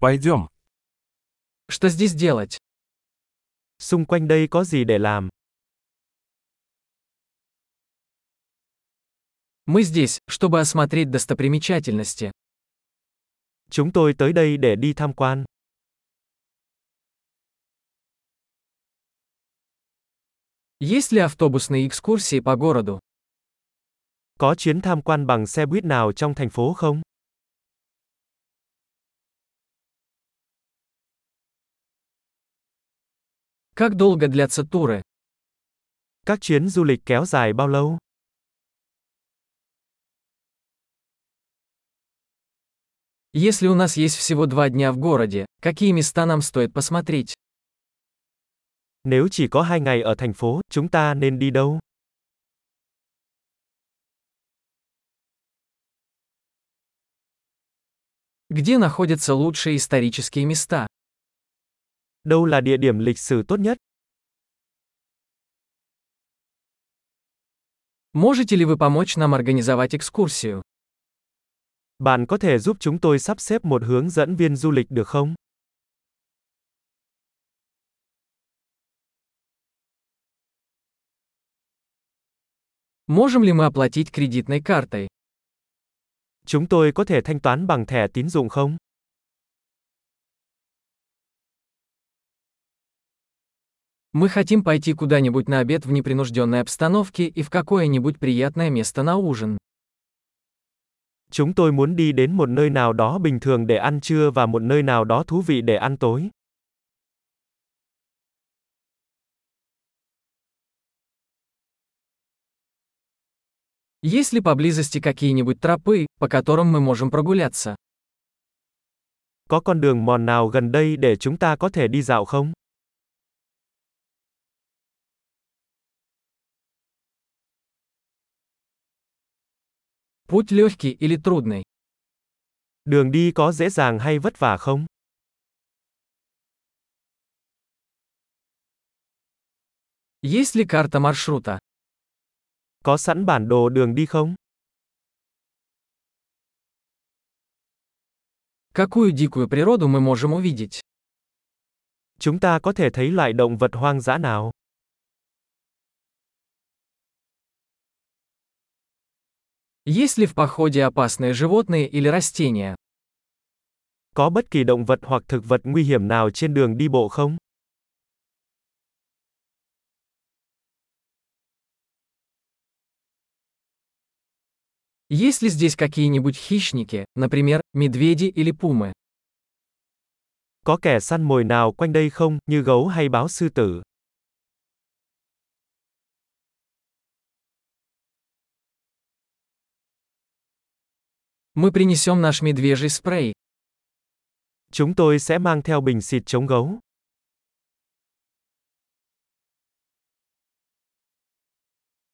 Пойдем. Что здесь делать? Xung quanh đây có gì để làm? Мы здесь, чтобы осмотреть достопримечательности. Chúng tôi tới đây để đi tham quan. Есть ли автобусные экскурсии по городу? Có chuyến tham quan bằng xe buýt nào trong thành phố không? Как долго длятся туры? Các chuyến du lịch kéo dài bao lâu? Если у нас есть всего два дня в городе, какие места нам стоит посмотреть? Nếu chỉ có hai ngày ở thành phố, chúng ta nên đi đâu? Где находятся лучшие исторические места? Đâu là địa điểm lịch sử tốt nhất? Можете ли вы помочь нам организовать экскурсию? Bạn có thể giúp chúng tôi sắp xếp một hướng dẫn viên du lịch được không? Можем ли мы оплатить кредитной картой? Chúng tôi có thể thanh toán bằng thẻ tín dụng không? Мы хотим пойти куда-нибудь на обед в непринужденной обстановке и в какое-нибудь приятное место на ужин. Chúng tôi muốn đi đến một nơi nào đó bình thường để ăn trưa và một nơi nào đó thú vị để ăn tối. Есть ли поблизости какие-нибудь тропы, по которым мы можем прогуляться? Có con đường mòn nào gần đây để chúng ta có thể đi dạo không? Путь легкий или трудный? Đường đi có dễ dàng hay vất vả không? Есть ли карта маршрута? Có sẵn bản đồ đường đi không? Какую дикую природу мы можем увидеть? Chúng ta có thể thấy loại động vật hoang dã nào? Есть ли в походе опасные животные или растения? Có bất kỳ động vật hoặc thực vật nguy hiểm nào trên đường đi bộ không? Есть ли здесь какие-нибудь хищники, например, медведи или пумы? Có kẻ săn mồi nào quanh đây không, như gấu hay báo sư tử? Мы принесем наш медвежий спрей. Chúng tôi sẽ mang theo bình xịt chống gấu.